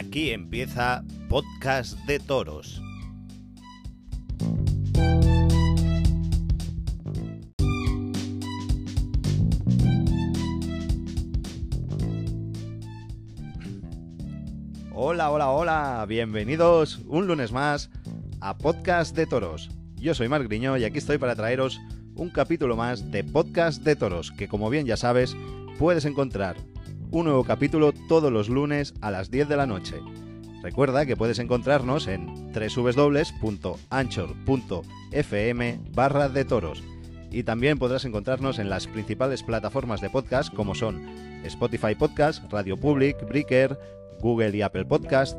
Aquí empieza Podcast de Toros. Hola, hola, hola, bienvenidos un lunes más a Podcast de Toros. Yo soy Marc Griñó y aquí estoy para traeros un capítulo más de Podcast de Toros, que como bien ya sabes, puedes encontrar un nuevo capítulo todos los lunes a las 10 de la noche. Recuerda que puedes encontrarnos en www.anchor.fm barra de toros y también podrás encontrarnos en las principales plataformas de podcast como son Spotify Podcast, Radio Public, Breaker, Google y Apple Podcast,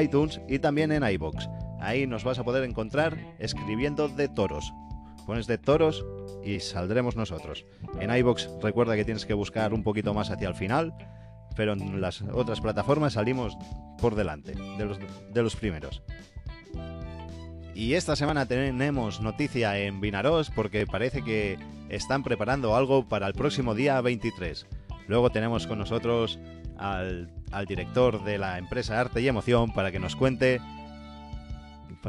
iTunes y también en iBox. Ahí nos vas a poder encontrar escribiendo de toros. Pones de toros y saldremos nosotros. En iBox recuerda que tienes que buscar un poquito más hacia el final, pero en las otras plataformas salimos por delante de los, de los primeros. Y esta semana tenemos noticia en Vinaros porque parece que están preparando algo para el próximo día 23. Luego tenemos con nosotros al, al director de la empresa Arte y Emoción para que nos cuente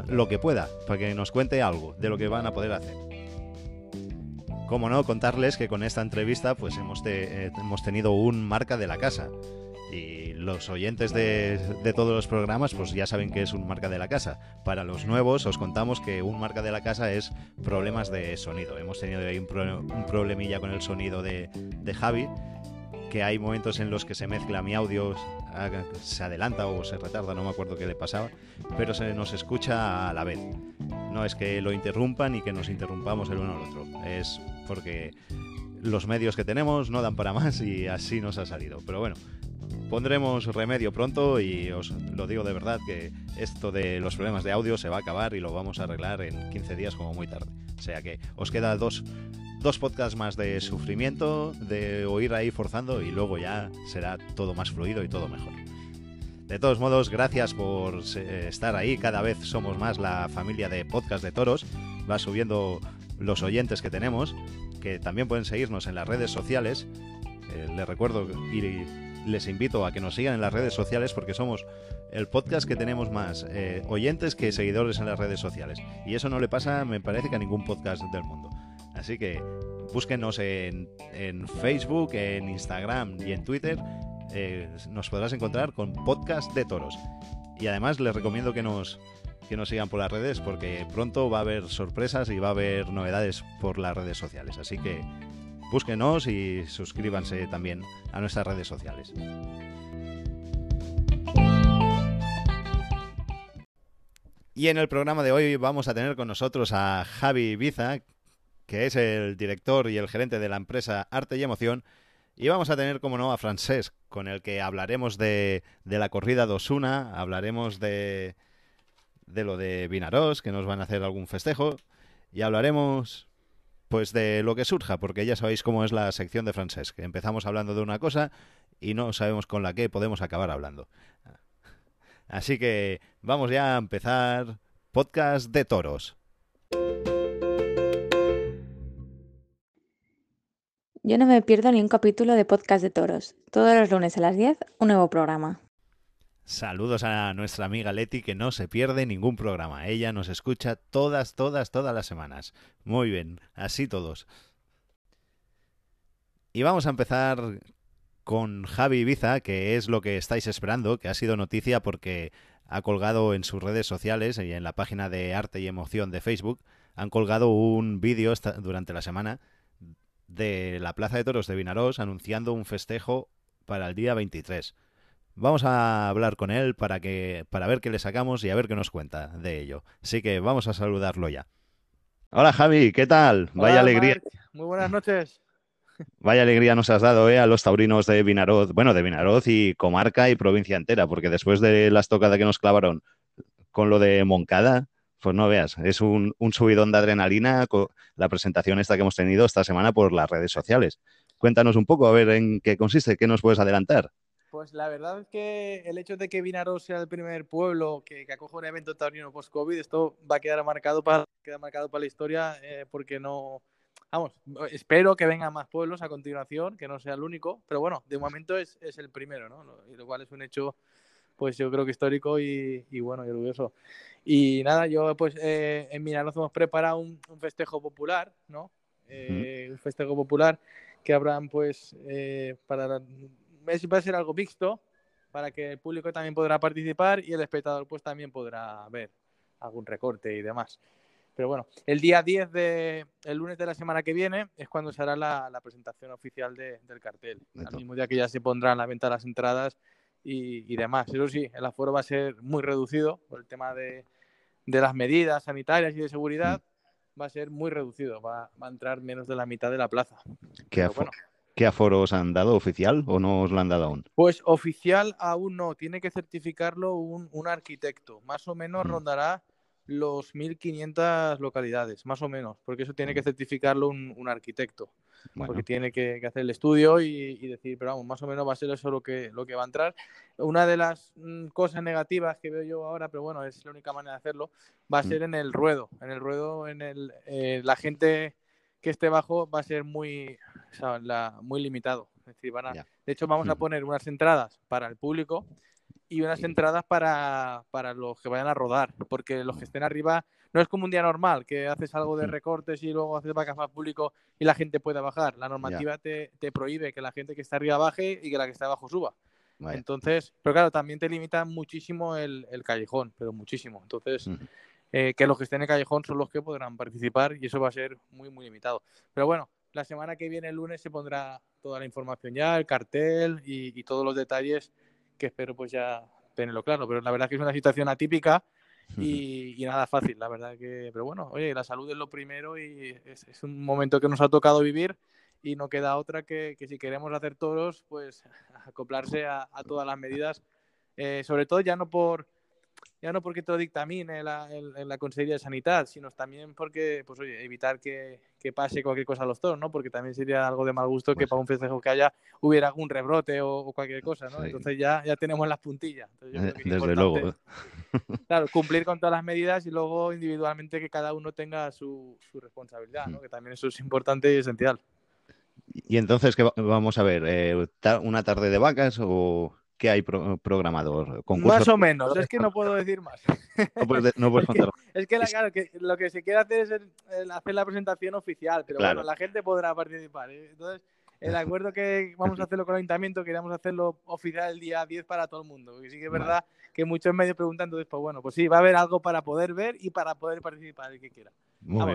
lo que pueda, para que nos cuente algo de lo que van a poder hacer. Como no, contarles que con esta entrevista pues hemos, te- eh, hemos tenido un marca de la casa. Y los oyentes de, de todos los programas pues ya saben que es un marca de la casa. Para los nuevos os contamos que un marca de la casa es problemas de sonido. Hemos tenido ahí un, pro- un problemilla con el sonido de, de Javi, que hay momentos en los que se mezcla mi audio, ah, se adelanta o se retarda, no me acuerdo qué le pasaba, pero se nos escucha a la vez. No es que lo interrumpan y que nos interrumpamos el uno al otro, es porque los medios que tenemos no dan para más y así nos ha salido. Pero bueno, pondremos remedio pronto y os lo digo de verdad que esto de los problemas de audio se va a acabar y lo vamos a arreglar en 15 días como muy tarde. O sea que os queda dos, dos podcasts más de sufrimiento, de oír ahí forzando y luego ya será todo más fluido y todo mejor. De todos modos, gracias por eh, estar ahí. Cada vez somos más la familia de podcast de toros. Va subiendo los oyentes que tenemos, que también pueden seguirnos en las redes sociales. Eh, les recuerdo y les invito a que nos sigan en las redes sociales porque somos el podcast que tenemos más eh, oyentes que seguidores en las redes sociales. Y eso no le pasa, me parece, que a ningún podcast del mundo. Así que búsquenos en, en Facebook, en Instagram y en Twitter. Eh, nos podrás encontrar con podcast de toros. Y además les recomiendo que nos, que nos sigan por las redes porque pronto va a haber sorpresas y va a haber novedades por las redes sociales. Así que búsquenos y suscríbanse también a nuestras redes sociales. Y en el programa de hoy vamos a tener con nosotros a Javi Ibiza, que es el director y el gerente de la empresa Arte y Emoción. Y vamos a tener, como no, a Francesc, con el que hablaremos de, de la corrida de Osuna, hablaremos de, de lo de Vinaros, que nos van a hacer algún festejo, y hablaremos pues de lo que surja, porque ya sabéis cómo es la sección de Francesc. Empezamos hablando de una cosa y no sabemos con la que podemos acabar hablando. Así que vamos ya a empezar podcast de toros. Yo no me pierdo ni un capítulo de podcast de toros. Todos los lunes a las 10, un nuevo programa. Saludos a nuestra amiga Leti que no se pierde ningún programa. Ella nos escucha todas, todas, todas las semanas. Muy bien, así todos. Y vamos a empezar con Javi Ibiza, que es lo que estáis esperando, que ha sido noticia porque ha colgado en sus redes sociales y en la página de Arte y Emoción de Facebook, han colgado un vídeo durante la semana de la Plaza de Toros de Vinarós anunciando un festejo para el día 23. Vamos a hablar con él para que para ver qué le sacamos y a ver qué nos cuenta de ello. Así que vamos a saludarlo ya. Hola Javi, ¿qué tal? Vaya alegría. Muy buenas noches. vaya alegría nos has dado ¿eh? a los taurinos de Vinaroz, bueno, de Vinaroz y comarca y provincia entera, porque después de la estocada que nos clavaron con lo de Moncada, pues no veas, es un, un subidón de adrenalina la presentación esta que hemos tenido esta semana por las redes sociales. Cuéntanos un poco, a ver en qué consiste, qué nos puedes adelantar. Pues la verdad es que el hecho de que Vinaros sea el primer pueblo que, que acoge un evento taurino post-COVID, esto va a quedar marcado para, queda marcado para la historia eh, porque no... Vamos, espero que vengan más pueblos a continuación, que no sea el único, pero bueno, de momento es, es el primero, ¿no? Lo- Y lo cual es un hecho pues yo creo que histórico y, bueno, y orgulloso. Y nada, yo pues eh, en nos hemos preparado un, festejo popular, ¿no? Eh, un festejo popular que habrán pues eh, para va a ser algo mixto para que el público también podrá participar y el espectador pues también podrá ver algún recorte y demás. Pero bueno, el día 10 de el lunes de la semana que viene es cuando se hará la, presentación oficial del cartel. Al mismo día que ya se pondrán a la venta las entradas y, demás. Eso sí, el aforo va a ser muy reducido por el tema de, las medidas sanitarias y de seguridad. Mm. Va a ser muy reducido, va, a entrar menos de la mitad de la plaza. ¿Qué, ¿Qué aforo os han dado oficial o no os lo han dado aún? Pues oficial aún no, tiene que certificarlo un, arquitecto. Más o menos mm. rondará los 1.500 localidades, más o menos, porque eso tiene que certificarlo un, arquitecto, porque tiene que, hacer el estudio y, decir, pero vamos, más o menos va a ser eso lo que, lo que va a entrar. Una de las mm, cosas negativas que veo yo ahora, pero bueno, es la única manera de hacerlo, va a mm. ser en el ruedo. En el ruedo, en el, eh, la gente que esté bajo va a ser muy, muy limitado. Es decir, van a, de hecho, vamos a poner unas entradas para el público y unas entradas para, para, los que vayan a rodar, porque los que estén arriba no es como un día normal, que haces algo de recortes y luego haces vacas más público y la gente pueda bajar. La normativa te, te, prohíbe que la gente que está arriba baje y que la que está abajo suba. Entonces, pero claro, también te limita muchísimo el, el callejón, pero muchísimo. Entonces, eh, que los que estén en el callejón son los que podrán participar y eso va a ser muy, muy limitado. Pero bueno, la semana que viene, el lunes, se pondrá toda la información ya, el cartel y, y todos los detalles que espero pues ya tenerlo claro. Pero la verdad que es una situación atípica y, nada fácil, la verdad que... Pero bueno, oye, la salud es lo primero y es, un momento que nos ha tocado vivir y no queda otra que, que si queremos hacer todos, pues acoplarse a, todas las medidas, eh, sobre todo ya no por ya no porque te lo dictamine la, en la Consejería de Sanidad, sino también porque, pues oye, evitar que, que, pase cualquier cosa a los toros, ¿no? Porque también sería algo de mal gusto que pues para un festejo que haya hubiera algún rebrote o, cualquier cosa, ¿no? Entonces ya, ya tenemos las puntillas. Desde luego. Claro, cumplir con todas las medidas y luego individualmente que cada uno tenga su, su responsabilidad, ¿no? Que también eso es importante y esencial. Y entonces, ¿qué vamos a ver? Eh, ¿Una tarde de vacas o...? ¿Qué hay programador? Más o menos, es que no puedo decir más. No puedes, contar Es que, claro, que lo que se quiere hacer es hacer la presentación oficial, pero bueno, la gente podrá participar. ¿eh? Entonces, el acuerdo que vamos a hacerlo con el ayuntamiento, queríamos hacerlo oficial el día 10 para todo el mundo. Porque sí que es verdad que muchos medios preguntan, entonces, pues bueno, pues sí, va a haber algo para poder ver y para poder participar el que quiera.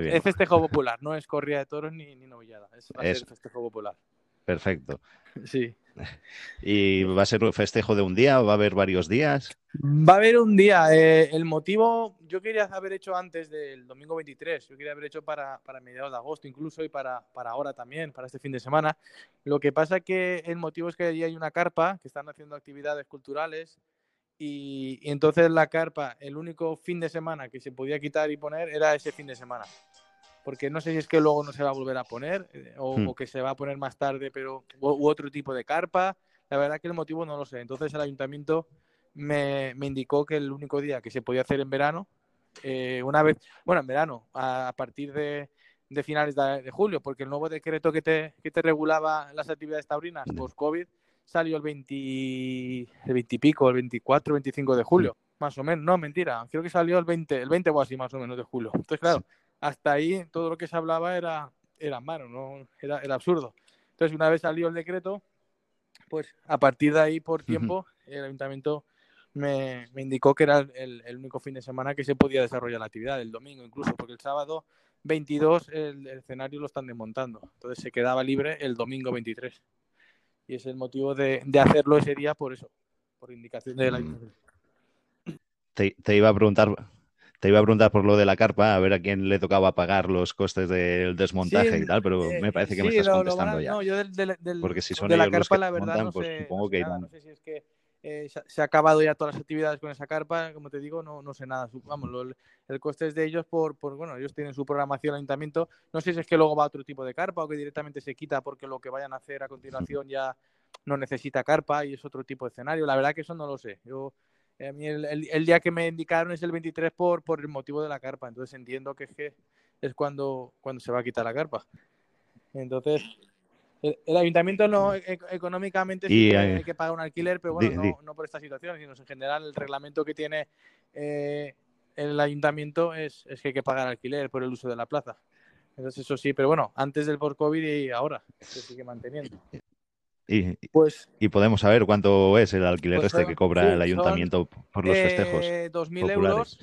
Es festejo popular, no es corrida de toros ni, ni novillada, es, es festejo popular. Perfecto. Sí. ¿Y va a ser un festejo de un día o va a haber varios días? Va a haber un día. Eh, el motivo, yo quería haber hecho antes del domingo 23, yo quería haber hecho para, para mediados de agosto incluso y para, para ahora también, para este fin de semana. Lo que pasa que el motivo es que allí hay una carpa que están haciendo actividades culturales y, y entonces la carpa, el único fin de semana que se podía quitar y poner era ese fin de semana porque no sé si es que luego no se va a volver a poner eh, hmm. o, que se va a poner más tarde, pero u, otro tipo de carpa. La verdad que el motivo no lo sé. Entonces el ayuntamiento me, indicó que el único día que se podía hacer en verano, eh, una vez, bueno, en verano, a, partir de, finales de, julio, porque el nuevo decreto que te, que te regulaba las actividades taurinas post-COVID salió el 20, el 20 y pico, el 24, 25 de julio, más o menos. No, mentira, creo que salió el 20, el 20 o así más o menos de julio. Entonces, claro, hasta ahí todo lo que se hablaba era, era mano, ¿no? Era, era absurdo. Entonces, una vez salió el decreto, pues a partir de ahí, por tiempo, el ayuntamiento me, me indicó que era el, el, único fin de semana que se podía desarrollar la actividad, el domingo incluso, porque el sábado 22 el, escenario lo están desmontando. Entonces se quedaba libre el domingo 23. Y es el motivo de, de hacerlo ese día por eso, por indicación de la mm. te, te iba a preguntar te iba a preguntar por lo de la carpa, a ver a quién le tocaba pagar los costes del desmontaje y tal, pero eh, me parece que me estás contestando ya. No, yo del, Porque si son de la carpa, la verdad, no pues supongo que no sé si es que eh, se ha acabado ya todas las actividades con esa carpa, como te digo, no, no sé nada. Vamos, el coste es de ellos por, por, bueno, ellos tienen su programación al ayuntamiento. No sé si es que luego va a otro tipo de carpa o que directamente se quita porque lo que vayan a hacer a continuación ya no necesita carpa y es otro tipo de escenario. La verdad que eso no lo sé. Yo a mí el, día que me indicaron es el 23 por, por el motivo de la carpa, entonces entiendo que es, que es cuando, cuando se va a quitar la carpa. Entonces, El, ayuntamiento no, e, económicamente sí que hay que pagar un alquiler, pero bueno, no, no, por esta situación, sino en general el reglamento que tiene eh, el ayuntamiento es, es, que hay que pagar alquiler por el uso de la plaza. Entonces eso sí, pero bueno, antes del por COVID y ahora se sigue manteniendo. Y, pues, y podemos saber cuánto es el alquiler pues este que cobra el ayuntamiento por los festejos. 2.000 euros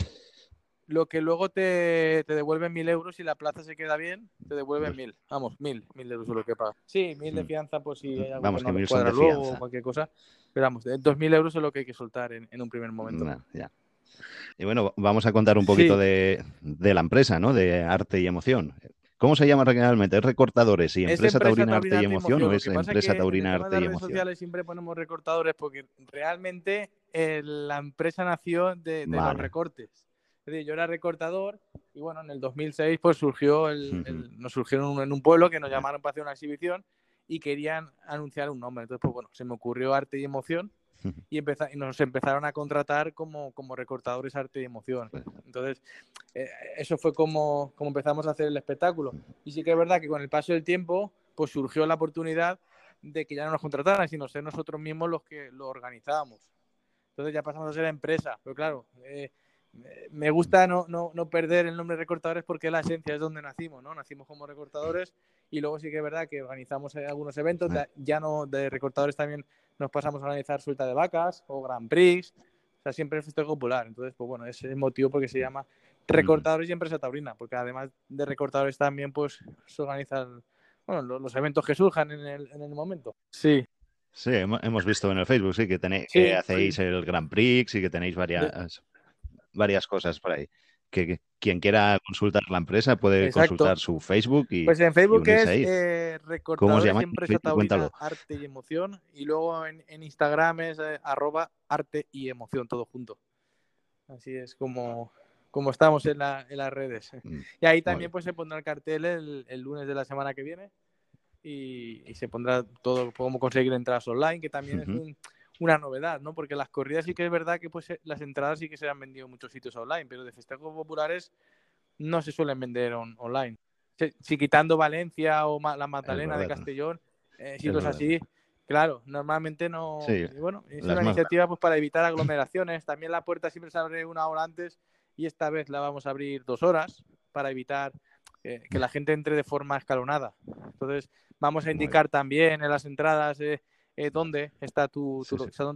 lo que luego te, te devuelven mil euros y la plaza se queda bien, te devuelven mil. Vamos, mil, mil euros es lo que paga. Sí, mil de mm. fianza, pues si hay algo vamos, que, no de luego o cualquier cosa. Pero vamos, dos mil euros es lo que hay que soltar en, en un primer momento. ya. Y bueno, vamos a contar un poquito de, de, la empresa, ¿no? De arte y emoción. ¿Cómo se llama realmente? ¿Es recortadores y empresa, taurina, arte y emoción, o es empresa taurina arte y emoción? En redes sociales siempre ponemos recortadores porque realmente eh, la empresa nació de, de los recortes yo era recortador y bueno, en el 2006 pues surgió el, nos surgieron en un pueblo que nos llamaron para hacer una exhibición y querían anunciar un nombre. Entonces, pues bueno, se me ocurrió arte y emoción y, y nos empezaron a contratar como, como recortadores arte y emoción. Entonces, eh, eso fue como, como empezamos a hacer el espectáculo. Y sí que es verdad que con el paso del tiempo, pues surgió la oportunidad de que ya no nos contrataran, sino ser nosotros mismos los que lo organizábamos. Entonces ya pasamos a ser empresa. Pero claro, eh, me gusta no, no, no, perder el nombre de recortadores porque la esencia es donde nacimos, ¿no? Nacimos como recortadores y luego sí que es verdad que organizamos algunos eventos, ya no de recortadores también nos pasamos a organizar suelta de vacas o Grand Prix, o sea, siempre es festejo popular. Entonces, pues bueno, ese es el motivo porque se llama recortadores y empresa taurina, porque además de recortadores también pues se organizan bueno, los, eventos que surjan en el, en el momento. Sí. Sí, hemos visto en el Facebook, sí, que, tenéis, que hacéis el Grand Prix y que tenéis varias varias cosas por ahí. Que, quien quiera consultar la empresa puede consultar su Facebook y pues en Facebook es eh, ¿Cómo se llama? Empresa Taurina, Arte y Emoción. Y luego en, Instagram es eh, arroba arte y emoción todo junto. Así es como, como estamos en, la, en las redes. Mm, y ahí también pues se pondrá el cartel el, el, lunes de la semana que viene. Y, y, se pondrá todo cómo conseguir entradas online que también es un una novedad, ¿no? Porque las corridas sí que es verdad que pues, eh, las entradas sí que se han vendido en muchos sitios online, pero de festejos populares no se suelen vender online. Si, quitando Valencia o la Magdalena de Castellón, eh, si es así, claro, normalmente no. bueno, es una iniciativa pues para evitar aglomeraciones. También la puerta siempre se abre una hora antes y esta vez la vamos a abrir dos horas para evitar eh, que la gente entre de forma escalonada. Entonces, vamos a indicar también en las entradas eh, dónde está tu,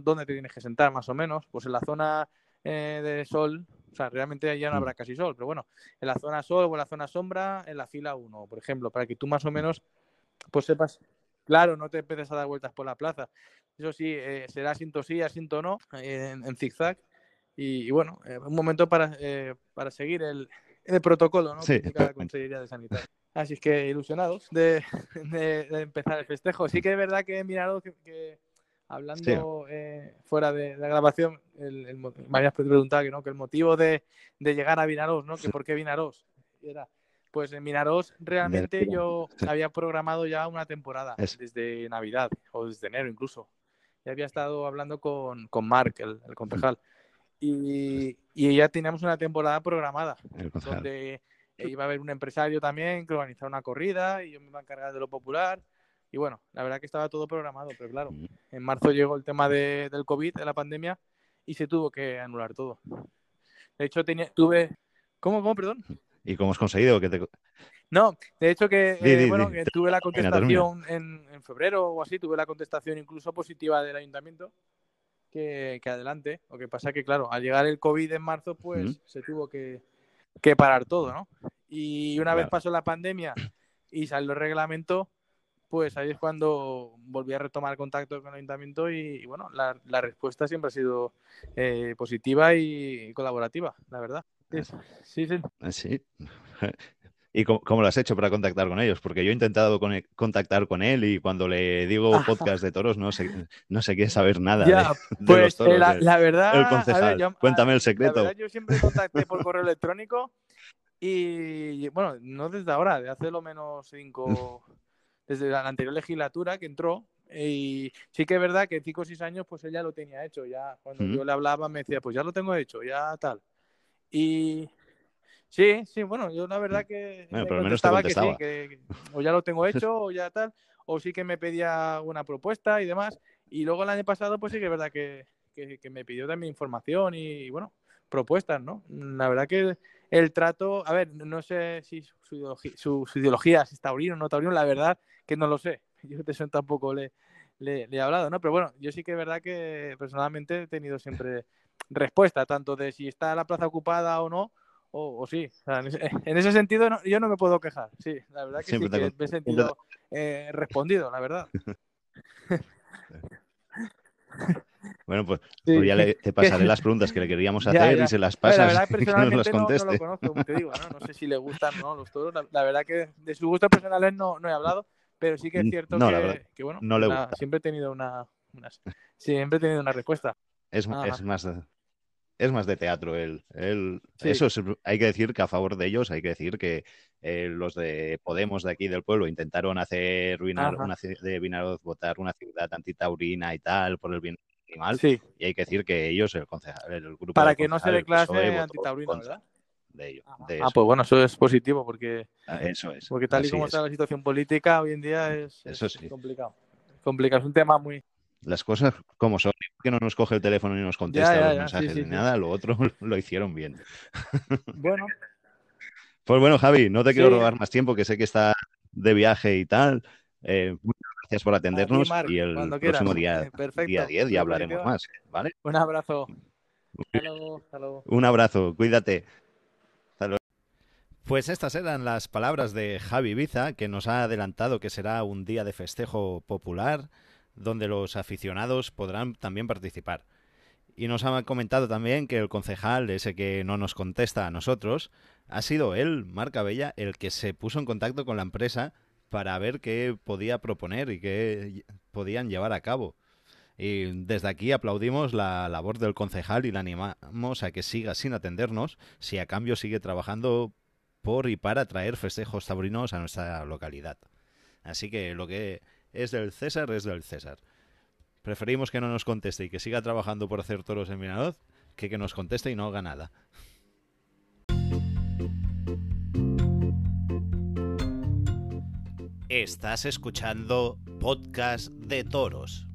dónde te tienes que sentar más o menos, pues en la zona eh, de sol, o sea, realmente ya no habrá mm. casi sol, pero bueno, en la zona sol o en la zona sombra, en la fila 1, por ejemplo, para que tú más o menos pues sepas, claro, no te empieces a dar vueltas por la plaza. Eso sí, eh, será asiento sí, asiento no, en, en zigzag. Y, bueno, un momento para, para seguir el, el protocolo, ¿no? Sí, que la Consejería de Sanidad. Así es que ilusionados de, empezar el festejo. Sí que es verdad que he mirado que, hablando eh, fuera de la grabación, el, el, me habías preguntado que, ¿no? que el motivo de, llegar a Vinaros, ¿no? que por qué Vinaros. Era, pues en Vinaros realmente yo había programado ya una temporada desde Navidad o desde enero incluso. Ya había estado hablando con, con Mark, el, el concejal. Y, y, ya teníamos una temporada programada. Donde iba a haber un empresario también que organizaba una corrida y yo me iba a encargar de lo popular. Y bueno, la verdad que estaba todo programado, pero claro, en marzo llegó el tema de, del COVID, de la pandemia, y se tuvo que anular todo. De hecho, tenía, tuve... ¿Cómo, cómo, perdón? ¿Y cómo has conseguido que te...? No, de hecho que, eh, bueno, que tuve la contestación en, en, febrero o así, tuve la contestación incluso positiva del ayuntamiento, que, que adelante. Lo que pasa que, claro, al llegar el COVID en marzo, pues se tuvo que, que parar todo, ¿no? Y una vez pasó la pandemia y salió el reglamento, pues ahí es cuando volví a retomar contacto con el ayuntamiento y, bueno, la, la, respuesta siempre ha sido eh, positiva y colaborativa, la verdad. Sí, sí. sí. ¿Y cómo, lo has hecho para contactar con ellos? Porque yo he intentado contactar con él y cuando le digo podcast de toros no se, no se quiere saber nada ya, de, pues, eh, la, verdad, el concejal. Cuéntame el secreto. yo siempre contacté por correo electrónico y bueno, no desde ahora, de hace lo menos cinco, desde la anterior legislatura que entró. Y sí que es verdad que en cinco o seis años pues ella lo tenía hecho. Ya cuando yo le hablaba me decía, pues ya lo tengo hecho, ya tal. Y Sí, sí, bueno, yo la verdad que bueno, pero menos te que sí, que o ya lo tengo hecho o ya tal, o sí que me pedía una propuesta y demás. Y luego el año pasado, pues sí que es verdad que, que, me pidió también información y, bueno, propuestas, ¿no? La verdad que el trato, a ver, no sé si su, ideología, su, ideología es taurino o no taurino, la verdad que no lo sé. Yo de eso tampoco le, le, he hablado, ¿no? Pero bueno, yo sí que es verdad que personalmente he tenido siempre respuesta, tanto de si está la plaza ocupada o no, o, sí. en, ese, sentido yo no me puedo quejar, sí, la verdad que sí que me he sentido eh, respondido, la verdad. Bueno, pues, pues ya le, te pasaré las preguntas que le queríamos hacer y se las pasas la verdad, que nos las conteste. No, lo conozco, como te digo, ¿no? no sé si le gustan o no los toros. La, verdad que de sus gustos personales no, no he hablado, pero sí que es cierto que, que, bueno, no le siempre he tenido una, siempre he tenido una respuesta. Es, es más es más de teatro él. Eso hay que decir que a favor de ellos hay que decir que eh, los de Podemos de aquí del pueblo intentaron hacer una, de Vinaroz votar una ciudad antitaurina y tal por el bien animal. Sí. Y hay que decir que ellos, el, concejal, el grupo Para que no se declare antitaurino, ¿verdad? De ello, ah, pues bueno, eso es positivo porque, ah, eso es. porque tal y como está la situación política hoy en día es, complicado. complicado. Es un tema muy, las cosas como son, que no nos coge el teléfono y nos contesta los mensajes ni nada, lo otro lo hicieron bien. Bueno. Pues bueno, Javi, no te quiero robar más tiempo, que sé que está de viaje y tal. Eh, muchas gracias por atendernos y el próximo día, día 10 ya hablaremos más, ¿vale? Un abrazo. Un abrazo, cuídate. Pues estas eran las palabras de Javi Biza, que nos ha adelantado que será un día de festejo popular donde los aficionados podrán también participar. Y nos ha comentado también que el concejal, ese que no nos contesta a nosotros, ha sido él, Marca Bella, el que se puso en contacto con la empresa para ver qué podía proponer y qué podían llevar a cabo. Y desde aquí aplaudimos la labor del concejal y le animamos a que siga sin atendernos si a cambio sigue trabajando por y para traer festejos taurinos a nuestra localidad. Así que lo que es del César, es del César. Preferimos que no nos conteste y que siga trabajando por hacer toros en Vinaroz que que nos conteste y no haga nada. Estás escuchando Podcast de Toros.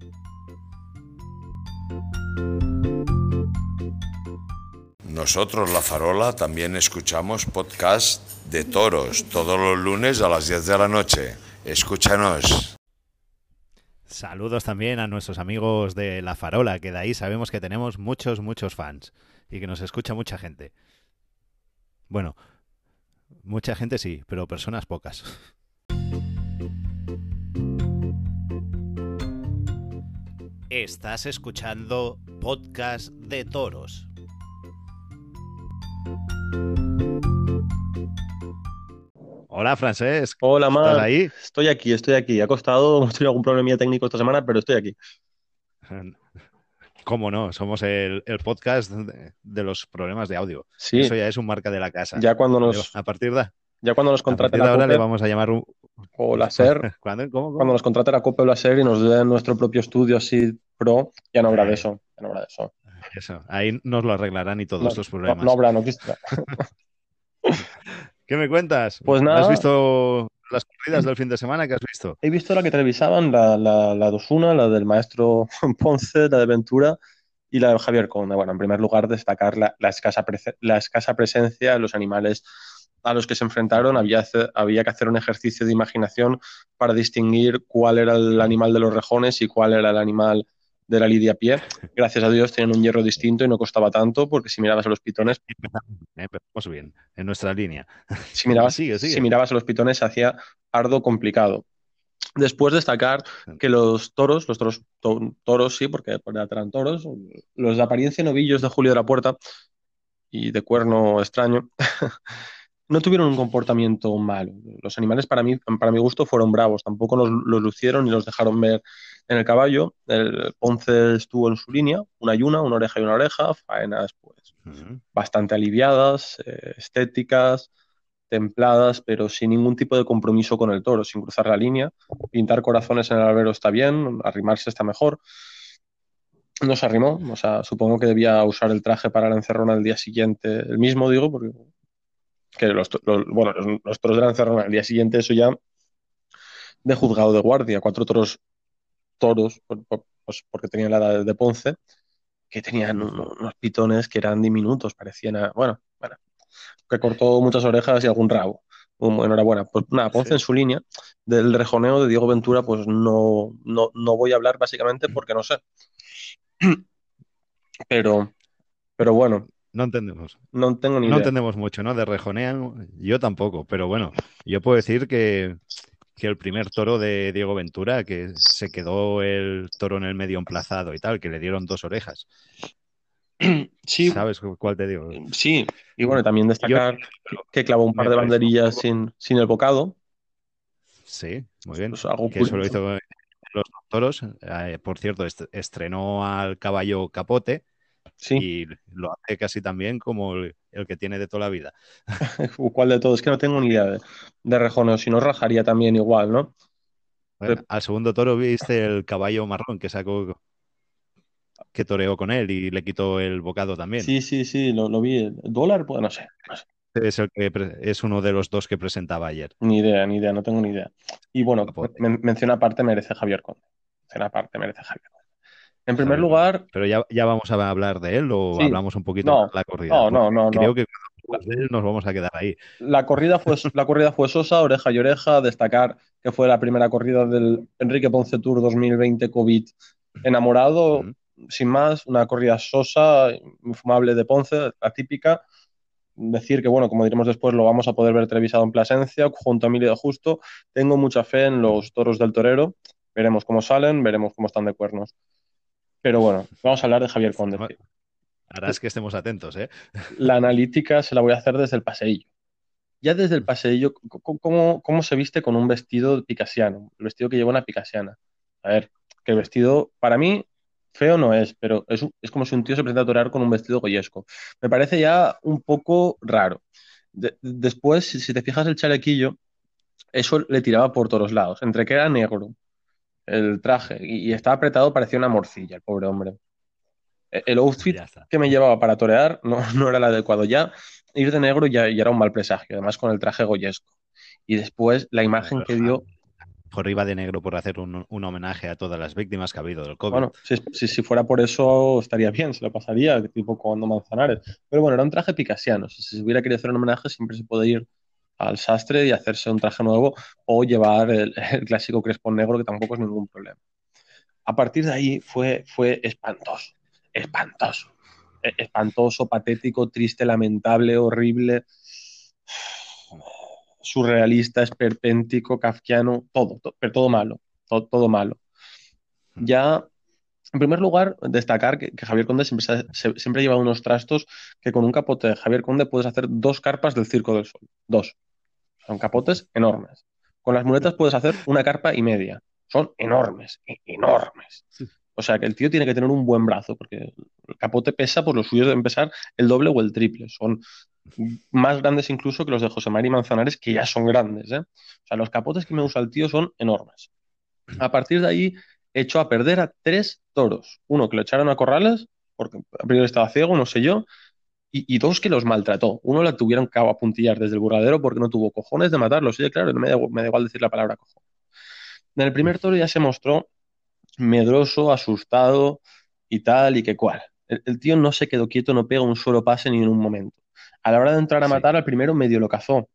Nosotros, La Farola, también escuchamos podcast de toros todos los lunes a las 10 de la noche. Escúchanos. Saludos también a nuestros amigos de La Farola, que de ahí sabemos que tenemos muchos, muchos fans y que nos escucha mucha gente. Bueno, mucha gente sí, pero personas pocas. Estás escuchando Podcast de Toros. Hola, Francesc. Hola, Mar. ahí? Estoy aquí, estoy aquí. Ha costado, hemos tenido algún problemilla técnico esta semana, pero estoy aquí. ¿Cómo no? Somos el, podcast de, los problemas de audio. Sí. Eso ya es un marca de la casa. Ya cuando nos... A partir de... Ya cuando nos contrate la ahora le vamos a llamar un... O la SER. ¿Cuándo? ¿Cómo, Cuando nos contrate la COPE o la SER y nos den nuestro propio estudio así pro, ya no habrá de eso. Ya no habrá de eso. Eso, ahí nos lo arreglarán y todos estos problemas. No, no habrá, no. ¿Qué me cuentas? Pues nada. ¿Has visto las corridas del fin de semana que has visto? He visto la que televisaban, la, la, la 2-1, la del maestro Ponce, la de Ventura y la de Javier Conde. Bueno, en primer lugar, destacar la, la escasa, la escasa presencia de los animales a los que se enfrentaron. Había, había que hacer un ejercicio de imaginación para distinguir cuál era el animal de los rejones y cuál era el animal de la lidia pie. Gracias a Dios tienen un hierro distinto y no costaba tanto, porque si mirabas a los pitones. Empezamos bien, en nuestra línea. Si mirabas, Si mirabas a los pitones, se hacía ardo complicado. Después destacar que los toros, los toros, toros sí, porque por eran toros, los de apariencia novillos de Julio de la Puerta y de cuerno extraño, no tuvieron un comportamiento malo. Los animales, para mí, para mi gusto, fueron bravos. Tampoco los, los lucieron ni los dejaron ver en el caballo. El Ponce estuvo en su línea, una y una, una oreja y una oreja, faenas pues bastante aliviadas, eh, estéticas, templadas, pero sin ningún tipo de compromiso con el toro, sin cruzar la línea. Pintar corazones en el albero está bien, arrimarse está mejor. No se arrimó, o sea, supongo que debía usar el traje para la encerrona el día siguiente, el mismo digo, porque que los, bueno, los, toros de la encerrona el día siguiente, eso ya de juzgado de guardia, cuatro toros, toros, pues porque tenían la edad de Ponce, que tenían unos pitones que eran diminutos, parecían, bueno, bueno, que cortó muchas orejas y algún rabo. Enhorabuena. Pues nada, Ponce en su línea. Del rejoneo de Diego Ventura, pues no, no, no voy a hablar básicamente porque no sé. Pero, pero bueno. No entendemos. No tengo ni idea. No entendemos mucho, ¿no? De rejonean, yo tampoco, pero bueno, yo puedo decir que, que el primer toro de Diego Ventura, que se quedó el toro en el medio emplazado y tal, que le dieron dos orejas. Sí. ¿Sabes cuál te digo? Sí, y bueno, también destacar que clavó un par de banderillas sin, sin, el bocado. Sí, muy bien. Pues que eso lo hizo los toros. Eh, por cierto, estrenó al caballo Capote. Sí. Y lo hace casi también como el, que tiene de toda la vida. ¿Cuál de todos? Es que no tengo ni idea de, de si no rajaría también igual, ¿no? al segundo toro viste el caballo marrón que sacó que toreó con él y le quitó el bocado también. Sí, sí, sí, lo, vi. ¿El dólar? Pues no sé. Es, el que es uno de los dos que presentaba ayer. Ni idea, ni idea, no tengo ni idea. Y bueno, menciona aparte merece Javier Conde. Menciona aparte merece Javier Conde. En primer lugar. Pero ya, ya vamos a hablar de él o hablamos un poquito de la corrida. No, no, no. Creo que nos vamos a quedar ahí. La corrida fue, la corrida fue sosa, oreja y oreja. Destacar que fue la primera corrida del Enrique Ponce Tour 2020 COVID enamorado sin más, una corrida sosa, infumable de Ponce, atípica. Decir que, bueno, como diremos después, lo vamos a poder ver televisado en Plasencia junto a Emilio de Justo. Tengo mucha fe en los toros del torero. Veremos cómo salen, veremos cómo están de cuernos. Pero bueno, vamos a hablar de Javier Conde. Harás que estemos atentos, ¿eh? La analítica se la voy a hacer desde el paseillo. Ya desde el paseillo, ¿cómo, cómo se viste con un vestido picasiano? El vestido que lleva una picasiana. A ver, que el vestido, para mí, Feo no es, pero es, es como si un tío se presenta a torear con un vestido goyesco. Me parece ya un poco raro. después, si, te fijas el chalequillo, eso le tiraba por todos lados. Entre que era negro el traje y, estaba apretado, parecía una morcilla, el pobre hombre. E, el, outfit que me llevaba para torear no, no, era el adecuado. Ya ir de negro ya, ya, era un mal presagio, además con el traje goyesco. Y después la imagen que dio por iba de negro por hacer un, homenaje a todas las víctimas que ha habido del COVID. Bueno, si, si, fuera por eso estaría bien, se lo pasaría, tipo cuando Manzanares. Pero bueno, era un traje picasiano. Si se hubiera querido hacer un homenaje, siempre se puede ir al sastre y hacerse un traje nuevo o llevar el, clásico crespón negro, que tampoco es ningún problema. A partir de ahí fue, fue espantoso, espantoso, e, espantoso, patético, triste, lamentable, horrible surrealista, esperpéntico, kafkiano, todo, pero todo malo, todo, todo, malo. Hmm. Ya, en primer lugar, destacar que, Javier Conde siempre, siempre lleva unos trastos que con un capote de Javier Conde puedes hacer dos carpas del Circo del Sol, dos. Son capotes enormes. Con las muletas puedes hacer una carpa y media. Son enormes, e-, enormes. O sea que el tío tiene que tener un buen brazo, porque el capote pesa por lo suyo de empezar el doble o el triple. Son más grandes incluso que los de José María Manzanares, que ya son grandes. ¿eh? O sea, los capotes que me usa el tío son enormes. A partir de ahí, echó a perder a tres toros. Uno que lo echaron a corrales, porque primero estaba ciego, no sé yo, y, dos que los maltrató. Uno la tuvieron que apuntillar desde el burladero porque no tuvo cojones de matarlos. Sí, claro, me da, me da igual decir la palabra cojón. En el primer toro ya se mostró medroso, asustado y tal y que cual. El, tío no se quedó quieto, no pega un solo pase ni en un momento. A la hora de entrar a matar al primero medio lo cazó,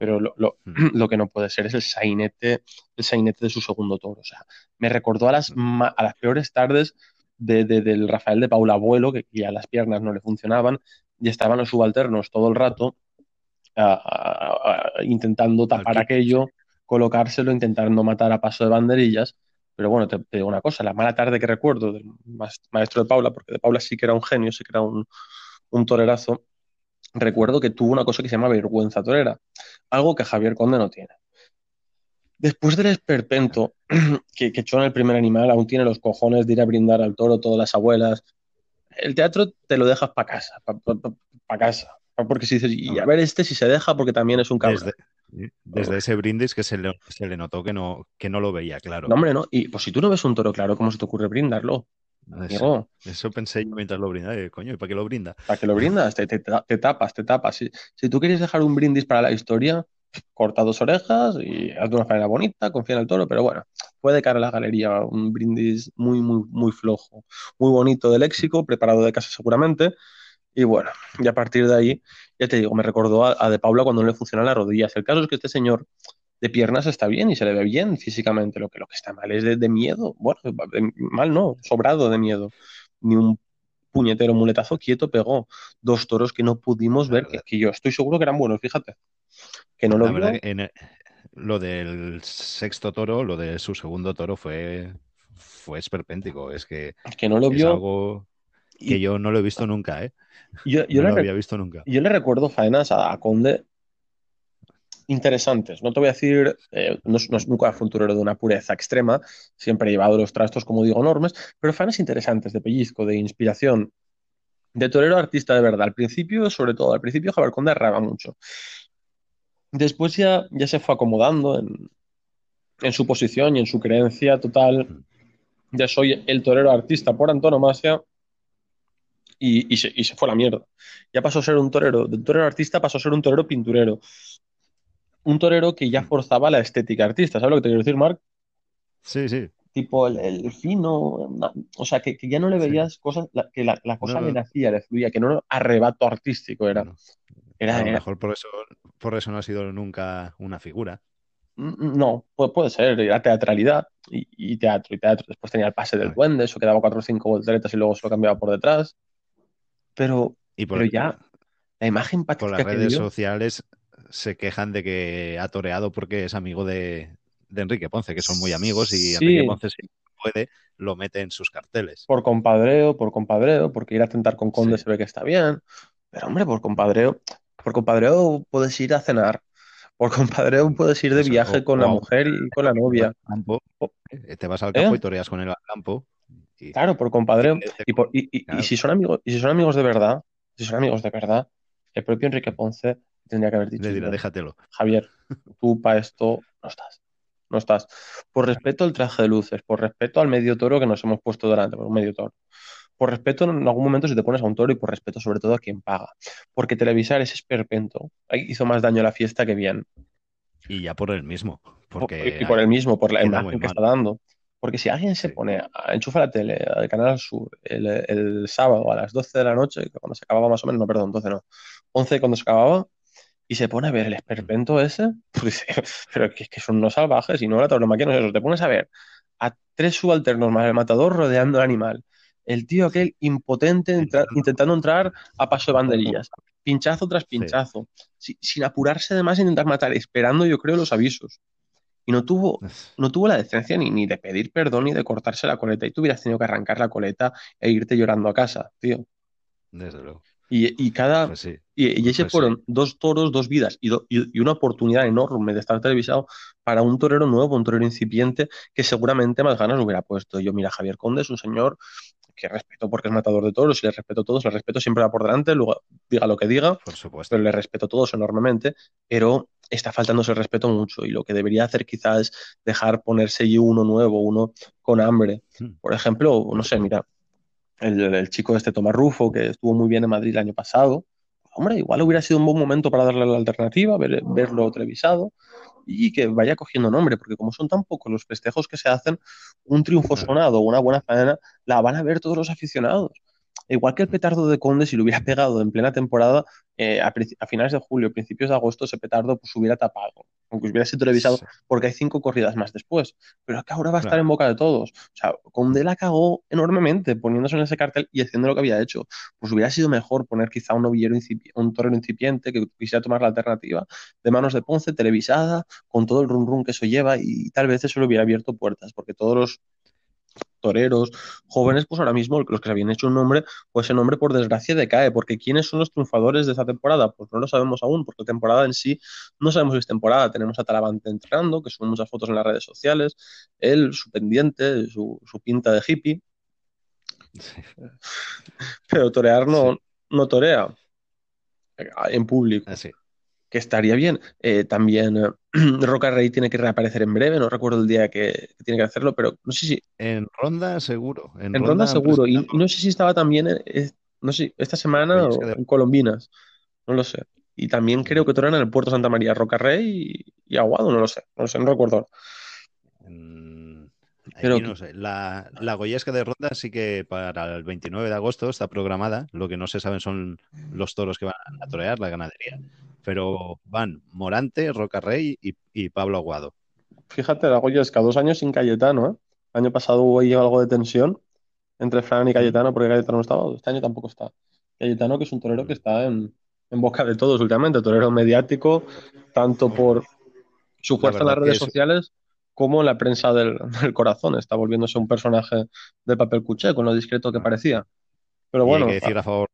pero lo, hmm. lo, que no puede ser es el sainete, el sainete de su segundo toro. O sea, me recordó a las, hmm. a las peores tardes de, del Rafael de Paula Abuelo, que ya las piernas no le funcionaban, y estaban los subalternos todo el rato intentando tapar aquello, colocárselo, intentando matar a paso de banderillas pero bueno, te, digo una cosa, la mala tarde que recuerdo del maestro de Paula, porque de Paula sí que era un genio, sí que era un, un torerazo, recuerdo que tuvo una cosa que se llama vergüenza torera, algo que Javier Conde no tiene. Después del esperpento que, que echó en el primer animal, aún tiene los cojones de ir a brindar al toro todas las abuelas. El teatro te lo dejas para casa, para casa. Porque si dices, y a ver este si se deja, porque también es un cabrón. Desde ese brindis que se le, se le, notó que no, que no lo veía claro. No, hombre, no. Y pues si tú no ves un toro claro, ¿cómo se te ocurre brindarlo? Eso, eso pensé yo mientras lo brindaba. Coño, ¿y para qué lo brinda? ¿Para qué lo brindas? Te, te, tapas, te tapas. Si, si, tú quieres dejar un brindis para la historia, corta dos orejas y haz de una manera bonita, confía en el toro, pero bueno, puede caer a la galería un brindis muy, muy, muy flojo, muy bonito de léxico, preparado de casa seguramente, y bueno, y a partir de ahí, ya te digo, me recordó a, De Paula cuando no le funcionan las rodillas. El caso es que este señor de piernas está bien y se le ve bien físicamente, lo que, lo que está mal es de, miedo, bueno, mal no, sobrado de miedo, ni un puñetero muletazo quieto pegó dos toros que no pudimos ver, que, yo estoy seguro que eran buenos, fíjate. Que no lo en lo del sexto toro, lo de su segundo toro fue, fue esperpéntico. Es que, que no lo vio. algo que yo no lo he visto nunca, ¿eh? Yo, no lo había visto nunca. Yo le recuerdo faenas a, Conde interesantes. No te voy a decir, eh, no, es, nunca fue un torero de una pureza extrema, siempre he llevado los trastos, como digo, enormes, pero faenas interesantes de pellizco, de inspiración, de torero artista de verdad. Al principio, sobre todo, al principio Javier Conde mucho. Después ya, ya se fue acomodando en, en su posición y en su creencia total de soy el torero artista por antonomasia y, y, se, y, se, fue a la mierda. Ya pasó a ser un torero, de torero artista pasó a ser un torero pinturero. Un torero que ya forzaba la estética artista, ¿sabes lo que te quiero decir, Marc? Sí, sí. Tipo el, fino, o sea, que, que, ya no le veías cosas, que la, la cosa le nacía, le fluía, que no era arrebato artístico, era. era a lo mejor por eso, por eso no ha sido nunca una figura. Mm, no, puede, puede ser, era teatralidad y, teatro y teatro. Después tenía el pase del duende, eso quedaba cuatro o cinco volteretas y luego se lo cambiaba por detrás. Pero, pero ya la imagen Por las redes sociales se quejan de que ha toreado porque es amigo de, Enrique Ponce, que son muy amigos y Enrique Ponce si puede lo mete en sus carteles. Por compadreo, por compadreo, porque ir a tentar con Conde se ve que está bien. Pero hombre, por compadreo, por compadreo puedes ir a cenar. Por compadreo puedes ir de viaje con la mujer y con la novia. Eh, te vas al campo y ¿Eh? toreas con él al campo. claro, por compadreo. Y, y, si son amigos, y si son amigos de verdad, si son amigos de verdad, el propio Enrique Ponce tendría que haber dicho. Le déjatelo. Javier, tú para esto no estás. No estás. Por respeto al traje de luces, por respeto al medio toro que nos hemos puesto delante, por un medio toro. Por respeto en algún momento si te pones a un toro y por respeto sobre todo a quien paga. Porque televisar es esperpento. Hizo más daño a la fiesta que bien. Y ya por el mismo. Porque y por el mismo, por la imagen que está dando. Porque si alguien se pone a enchufar la tele al Canal Sur el, sábado a las 12 de la noche, cuando se acababa más o menos, no, perdón, 12 no, 11 cuando se acababa, y se pone a ver el esperpento ese, pues, pero que, que son unos salvajes y no la tauromaquia no es eso. Te pones a ver a tres subalternos más el matador rodeando al animal. El tío aquel impotente intentando entrar a paso de banderillas. Pinchazo tras pinchazo. sin apurarse además intentar matar, esperando yo creo los avisos. Y no tuvo, no tuvo la decencia ni, ni de pedir perdón ni de cortarse la coleta. Y tú hubieras tenido que arrancar la coleta e irte llorando a casa, tío. Desde luego. Y, cada. Pues y, ese pues fueron dos toros, dos vidas y, y, una oportunidad enorme de estar televisado para un torero nuevo, un torero incipiente que seguramente más ganas hubiera puesto. Yo, mira, Javier Conde es un señor que respeto porque es matador de toros y le respeto a todos, le respeto siempre va por delante, luego diga lo que diga, por supuesto. pero le respeto a todos enormemente, pero está faltándose el respeto mucho y lo que debería hacer quizás es dejar ponerse uno nuevo, uno con hambre. Hmm. Por ejemplo, no sé, mira, el, chico este Tomás Rufo, que estuvo muy bien en Madrid el año pasado, hombre, igual hubiera sido un buen momento para darle la alternativa, verlo televisado y que vaya cogiendo nombre, porque como son tan pocos los festejos que se hacen, un triunfo sonado, una buena faena, la van a ver todos los aficionados. Igual que el petardo de Conde, si lo hubiera pegado en plena temporada, eh, a, finales de julio, principios de agosto, ese petardo pues hubiera tapado, aunque hubiera sido televisado, porque hay cinco corridas más después. Pero es que ahora va a estar en boca de todos. O sea, Conde la cagó enormemente poniéndose en ese cartel y haciendo lo que había hecho. Pues hubiera sido mejor poner quizá un novillero un torero incipiente que quisiera tomar la alternativa de manos de Ponce, televisada, con todo el rum rum que eso lleva y tal vez eso le hubiera abierto puertas, porque todos los toreros jóvenes, pues ahora mismo los que se habían hecho un nombre, pues ese nombre por desgracia decae, porque ¿quiénes son los triunfadores de esta temporada? Pues no lo sabemos aún, porque temporada en sí no sabemos si es temporada, tenemos a Talavante entrenando, que son muchas fotos en las redes sociales, él, su pendiente, su, pinta de hippie, pero torear no, no torea en público. Así que estaría bien. Eh, también eh, Roca Rey tiene que reaparecer en breve, no recuerdo el día que, tiene que hacerlo, pero no sé si... En Ronda seguro. En, Ronda, seguro, y, no sé si estaba también, eh, no sé, esta semana o en Colombinas, no lo sé. y también creo que torean en el Puerto Santa María, Rocarrey y, Aguado, no lo sé, no lo sé, no recuerdo. Pero no sé. La, la Goyesca de Ronda sí que para el 29 de agosto está programada. Lo que no se saben son los toros que van a torear, la ganadería. Pero van Morante, Rocarrey y, y Pablo Aguado. Fíjate, la Goyesca, dos años sin Cayetano, ¿eh? El año pasado hubo ahí algo de tensión entre Fran y Cayetano porque Cayetano no estaba. Este año tampoco está. Cayetano, que es un torero que está en, en boca de todos últimamente, torero mediático, tanto por su fuerza en las redes sociales como la prensa del, corazón. Está volviéndose un personaje de papel cuché, con lo discreto que ah. parecía. Pero bueno. hay que decir a favor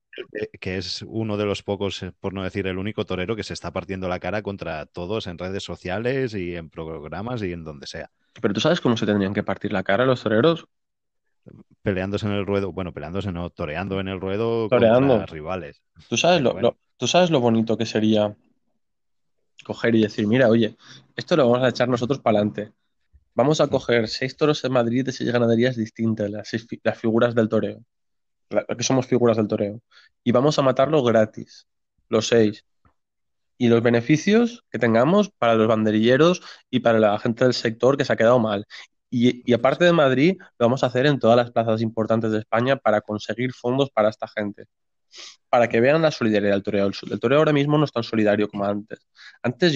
que es uno de los pocos, eh, por no decir el único torero que se está partiendo la cara contra todos en redes sociales y en programas y en donde sea. Pero tú sabes cómo se tendrían que partir la cara los toreros? Peleándose en el ruedo, bueno, peleándose no, toreando en el ruedo toreando. contra rivales. ¿Tú sabes, lo, tú sabes lo bonito que sería coger y decir, mira, oye, esto lo vamos a echar nosotros para adelante Vamos a coger seis toros en Madrid de seis ganaderías distintas, las, las figuras del toreo, que somos figuras del toreo, y vamos a matarlo gratis, los seis. Y los beneficios que tengamos para los banderilleros y para la gente del sector que se ha quedado mal. Y, aparte de Madrid, lo vamos a hacer en todas las plazas importantes de España para conseguir fondos para esta gente. Para que vean la solidaridad del toreo. El toreo ahora mismo no es tan solidario como antes. Antes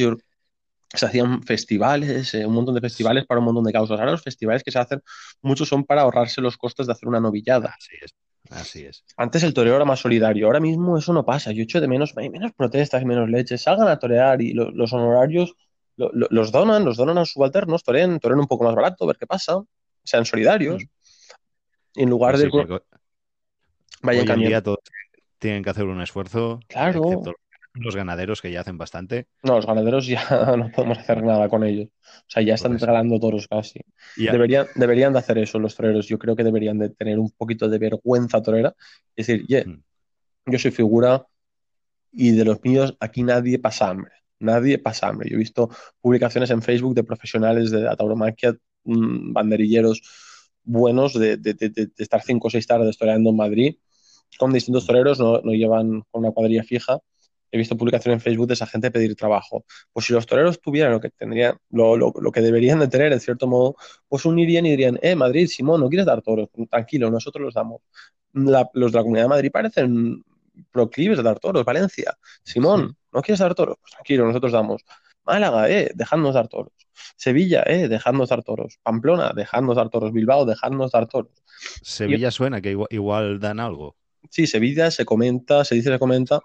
se hacían festivales, eh, un montón de festivales para un montón de causas. Ahora los festivales que se hacen, muchos son para ahorrarse los costes de hacer una novillada. Así es. Así es. Antes el toreo era más solidario, ahora mismo eso no pasa. Yo echo de menos, hay menos protestas, menos leches, salgan a torear y los honorarios los donan, los donan a subalternos, toreen, toreen un poco más barato, ver qué pasa, sean solidarios. Mm. En lugar pues de. Vayan cambiando. tienen que hacer un esfuerzo. Claro los ganaderos que ya hacen bastante. No, los ganaderos ya no podemos hacer nada con ellos. O sea, ya están regalando toros casi. Deberían, deberían de hacer eso los toreros. Yo creo que deberían de tener un poquito de vergüenza torera. Es decir, mm. yo soy figura y de los míos aquí nadie pasa hambre. Nadie pasa hambre. Yo he visto publicaciones en Facebook de profesionales de la tauromaquia, mm, banderilleros buenos de, estar cinco o seis tardes toreando en Madrid con distintos mm. toreros, no, no llevan una cuadrilla fija he visto publicaciones en Facebook de esa gente pedir trabajo. Pues si los toreros tuvieran lo que tendrían, lo, lo, que deberían de tener, en cierto modo, pues unirían y dirían, eh, Madrid, Simón, ¿no quieres dar toros? Tranquilo, nosotros los damos. los de la Comunidad de Madrid parecen proclives de dar toros. Valencia, Simón, ¿no quieres dar toros? Pues tranquilo, nosotros damos. Málaga, eh, dejadnos dar toros. Sevilla, eh, dejadnos dar toros. Pamplona, dejadnos dar toros. Bilbao, dejadnos dar toros. Sevilla suena que igual dan algo. Sí, Sevilla se comenta, se dice, se comenta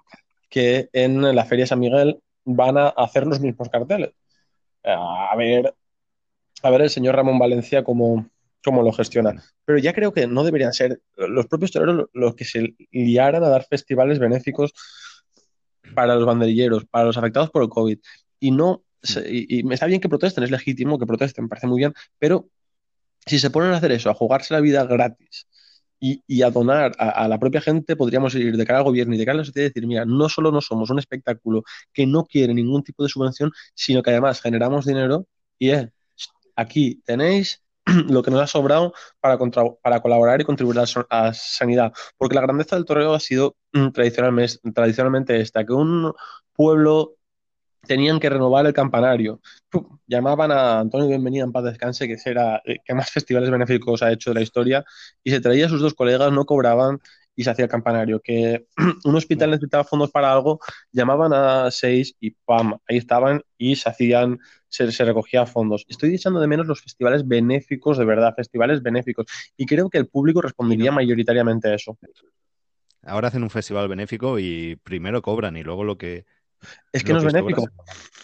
que en la Feria San Miguel van a hacer los mismos carteles. A ver, a ver el señor Ramón Valencia cómo, cómo lo gestiona. Pero ya creo que no deberían ser los propios toreros los que se liaran a dar festivales benéficos para los banderilleros, para los afectados por el COVID. Y no, y, me está bien que protesten, es legítimo que protesten, me parece muy bien, pero si se ponen a hacer eso, a jugarse la vida gratis, y, a donar a, la propia gente, podríamos ir de cara al gobierno y de cara a la sociedad y decir, mira, no solo no somos un espectáculo que no quiere ningún tipo de subvención, sino que además generamos dinero y es, aquí tenéis lo que nos ha sobrado para, para colaborar y contribuir a la sanidad. Porque la grandeza del toreo ha sido mm, tradicionalmente, tradicionalmente esta, que un pueblo tenían que renovar el campanario. Llamaban a Antonio Bienvenida en paz descanse, que era eh, que más festivales benéficos ha hecho de la historia, y se traía a sus dos colegas, no cobraban y se hacía el campanario. Que un hospital necesitaba fondos para algo, llamaban a seis y ¡pam! Ahí estaban y se hacían, se, se recogía fondos. Estoy echando de menos los festivales benéficos, de verdad, festivales benéficos. Y creo que el público respondería mayoritariamente a eso. Ahora hacen un festival benéfico y primero cobran y luego lo que es que no, es benéfico.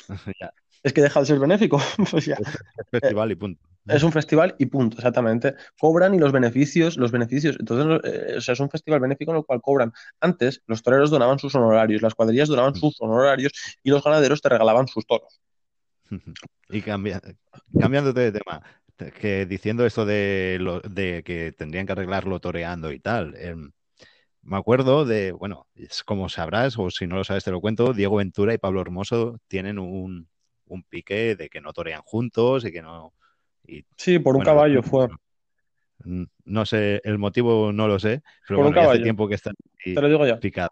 Es que deja de ser benéfico. Pues es un festival y punto. Es un festival y punto, exactamente. Cobran y los beneficios, los beneficios. Entonces, eh, es un festival benéfico en el cual cobran. Antes, los toreros donaban sus honorarios, las cuadrillas donaban sus honorarios y los ganaderos te regalaban sus toros. Y cambiando de tema, que diciendo esto de, lo, de que tendrían que arreglarlo toreando y tal. Em, me acuerdo de, bueno, como sabrás, o si no lo sabes te lo cuento, Diego Ventura y Pablo Hermoso tienen un, pique de que no torean juntos y que no... sí, por un caballo fue. No, sé, el motivo no lo sé, pero por un caballo. hace tiempo que están te lo digo ya. picado.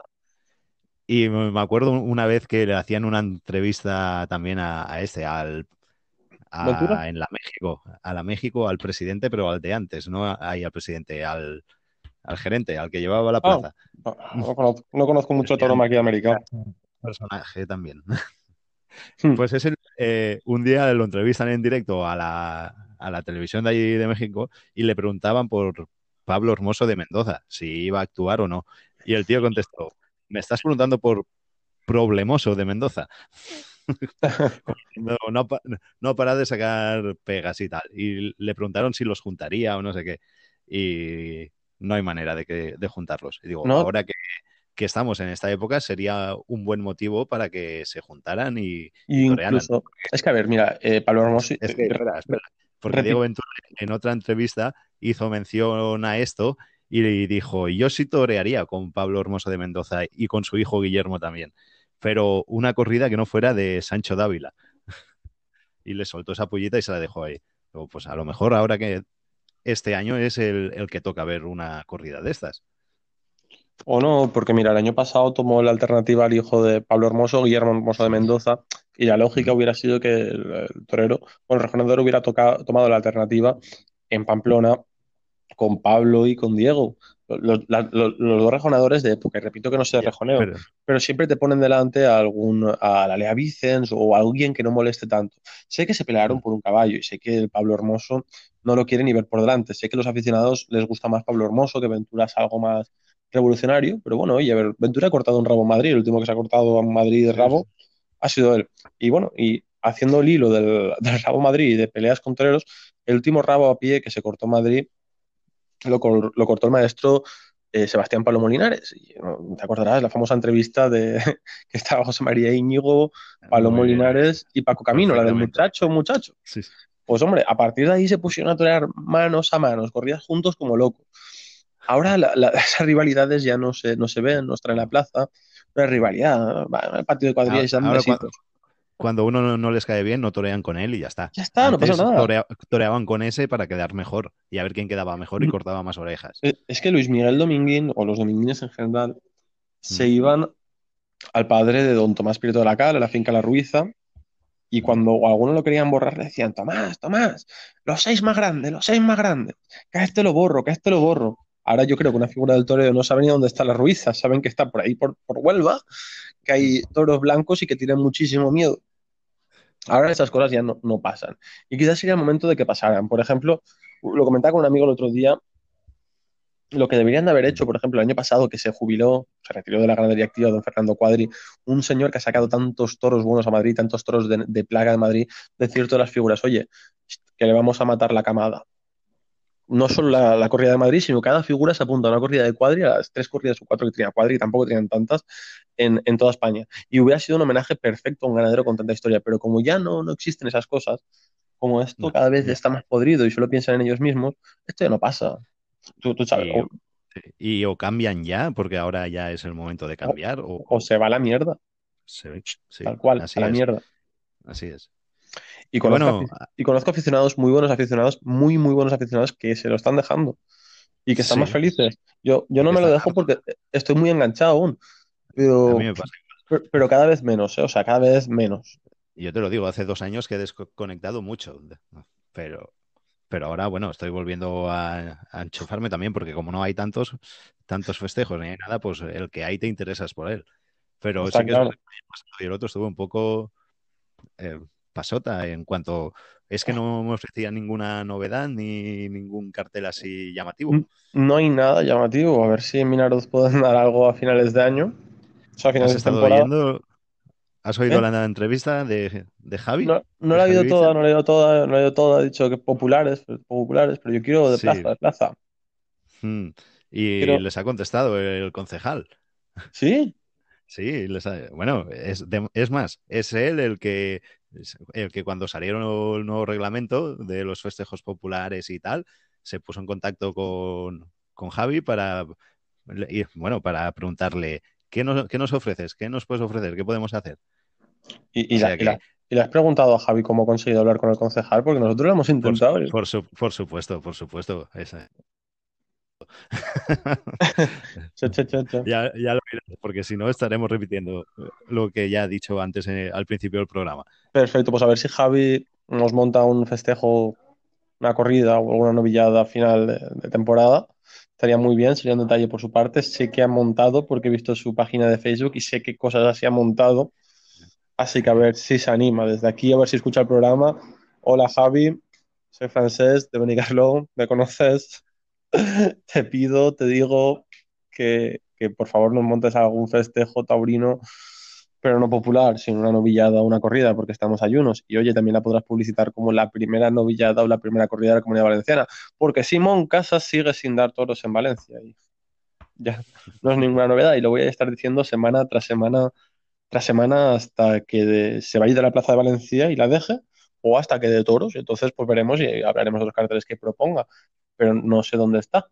Y me acuerdo una vez que le hacían una entrevista también a, este, al en la México, a la México, al presidente, pero al de antes, no ahí al presidente, al, gerente, al que llevaba la ah, plaza. no, conozco, mucho todo aquí americano. Personaje también. Hmm. Pues es el, eh, un día lo entrevistan en directo a la, a la televisión de allí de México y le preguntaban por Pablo Hermoso de Mendoza, si iba a actuar o no. Y el tío contestó, me estás preguntando por Problemoso de Mendoza. no, no, para de sacar pegas y tal. Y le preguntaron si los juntaría o no sé qué. Y no hay manera de, que, de juntarlos. Y digo, ahora que, estamos en esta época, sería un buen motivo para que se juntaran y, Incluso, Es que, a ver, mira, eh, Pablo Hermoso... Es que, espera, espera. Porque Diego Ventura en otra entrevista hizo mención a esto y dijo, yo sí torearía con Pablo Hermoso de Mendoza y con su hijo Guillermo también, pero una corrida que no fuera de Sancho Dávila. y le soltó esa pollita y se la dejó ahí. pues a lo mejor ahora que este año es el, el que toca ver una corrida de estas. O no, porque mira, el año pasado tomó la alternativa al hijo de Pablo Hermoso, Guillermo Hermoso de Mendoza, y la lógica hubiera sido que el, torero, bueno, el rejonador hubiera tomado la alternativa en Pamplona con Pablo y con Diego. Los, dos rejonadores de época, y repito que no sé de rejoneo, pero, siempre te ponen delante a algún, a la Lea Vicens o a alguien que no moleste tanto. Sé que se pelearon por un caballo y sé que el Pablo Hermoso no lo quiere ni ver por delante. Sé que a los aficionados les gusta más Pablo Hermoso, que Ventura es algo más revolucionario, pero bueno, oye, a ver, Ventura ha cortado un rabo en Madrid, el último que se ha cortado en Madrid de rabo ha sido él. Y bueno, y haciendo el hilo del, rabo Madrid y de peleas con toreros, el último rabo a pie que se cortó en Madrid lo, cortó el maestro eh, Sebastián Pablo Molinares. Y, te acordarás la famosa entrevista de que estaba José María Íñigo, Pablo Molinares y Paco Camino, la del muchacho, muchacho. Pues hombre, a partir de ahí se pusieron a torear manos a manos, corridas juntos como locos. Ahora esas rivalidades ya no se, no se ven, no están en la plaza. Una rivalidad, el partido de cuadrillas ahora, cuando, uno no, les cae bien, no torean con él y ya está. Ya está, no pasa nada. toreaban con ese para quedar mejor y a ver quién quedaba mejor y mm. cortaba más orejas. Eh, es que Luis Miguel Dominguín, o los dominguines en general, se mm. iban al padre de don Tomás Prieto de la Cal, a la finca La Ruiza, y cuando alguno lo querían borrar, le decían, Tomás, Tomás, los seis más grandes, los seis más grandes, que a este lo borro, que a este lo borro. Ahora yo creo que una figura del toreo no sabe ni dónde está la ruiza, saben que está por ahí, por, Huelva, que hay toros blancos y que tienen muchísimo miedo. Ahora esas cosas ya no, pasan. Y quizás sería el momento de que pasaran. Por ejemplo, lo comentaba con un amigo el otro día, lo que deberían de haber hecho, por ejemplo, el año pasado que se jubiló, se retiró de la ganadería activa don Fernando Cuadri, un señor que ha sacado tantos toros buenos a Madrid, tantos toros de, de plaga de Madrid, decir todas las figuras, oye, que le vamos a matar la camada no solo la, corrida de Madrid, sino cada figura se apunta a una corrida de cuadri, a las tres corridas o cuatro que tenía cuadri, y tampoco tenían tantas en, toda España. Y hubiera sido un homenaje perfecto a un ganadero con tanta historia, pero como ya no, no existen esas cosas, como esto cada vez está más podrido y solo piensan en ellos mismos, esto ya no pasa. Tú, sabes. Y, o, cambian ya, porque ahora ya es el momento de cambiar. O, se va a la mierda. Tal cual, a la mierda. Así es. Y conozco, y conozco aficionados, muy buenos aficionados, muy, muy buenos aficionados que se lo están dejando y que están más felices. Yo, yo no me lo dejo porque estoy muy enganchado aún. Pero, pero, cada vez menos, ¿eh? o sea, cada vez menos. Y yo te lo digo, hace dos años que he desconectado mucho, pero, pero ahora, bueno, estoy volviendo a, enchufarme también porque como no hay tantos, tantos festejos ni hay nada, pues el que hay te interesas por él. Pero sí que y el otro estuvo un poco eh, pasota en cuanto es que no me ofrecía ninguna novedad ni ningún cartel así llamativo. No hay nada llamativo. A ver si en Minaroz pueden dar algo a finales de año. ¿Has estado oyendo? ¿Has oído ¿Eh? la entrevista de, Javi? No, la he oído toda, no la he oído toda, no la he oído toda. Ha dicho que populares, populares, pero yo quiero de plaza, de plaza. Hmm. Y les ha contestado el concejal. ¿Sí? Sí, bueno, es, es, más, es él el que el que cuando salieron el nuevo reglamento de los festejos populares y tal, se puso en contacto con, Javi para, bueno, para preguntarle, ¿qué nos, ¿qué nos ofreces? ¿Qué nos puedes ofrecer? ¿Qué podemos hacer? Y, le has preguntado a Javi cómo ha conseguido hablar con el concejal, porque nosotros lo hemos intentado. Por, por, supuesto, por supuesto. Ya, ya, lo porque si no estaremos repitiendo lo que ya he dicho antes eh, al principio del programa. Perfecto, pues a ver si Javi nos monta un festejo, una corrida o alguna novillada final de, temporada. Estaría muy bien, sería un detalle por su parte. Sé que ha montado porque he visto su página de Facebook y sé qué cosas así ha montado. Así que a ver si se anima. Desde aquí, a ver si escucha el programa. Hola Javi, soy francés de Benicarló, ¿me conoces? te pido, te digo que, que por favor nos montes algún festejo taurino pero no popular, sino una novillada o una corrida, porque estamos ayunos. Y oye, también la podrás publicitar como la primera novillada o la primera corrida de la comunidad valenciana, porque Simón Casas sigue sin dar toros en Valencia. Y ya no es ninguna novedad y lo voy a estar diciendo semana tras semana tras semana hasta que se vaya de la Plaza de Valencia y la deje, o hasta que de toros. Entonces, pues veremos y hablaremos de los carteles que proponga, pero no sé dónde está.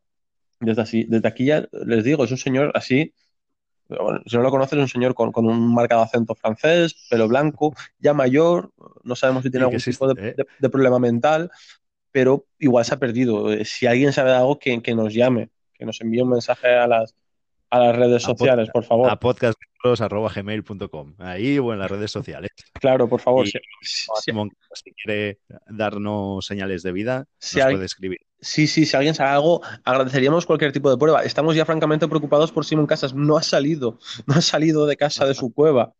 Desde, así, desde aquí ya les digo, es un señor así si no lo conoces, es un señor con, un marcado acento francés, pelo blanco, ya mayor, no sabemos si tiene algún tipo ¿eh? de, problema mental, pero igual se ha perdido. Eh, si alguien sabe algo, que, que nos llame, que nos envíe un mensaje a las, a las redes sociales, por favor. A podcastgmail.com, ahí o en las redes sociales. Claro, por favor. si, quiere darnos señales de vida, nos puede escribir. Sí, sí, si alguien sabe algo, agradeceríamos cualquier tipo de prueba. Estamos ya francamente preocupados por Simón Casas. No ha salido, no ha salido de casa de su cueva.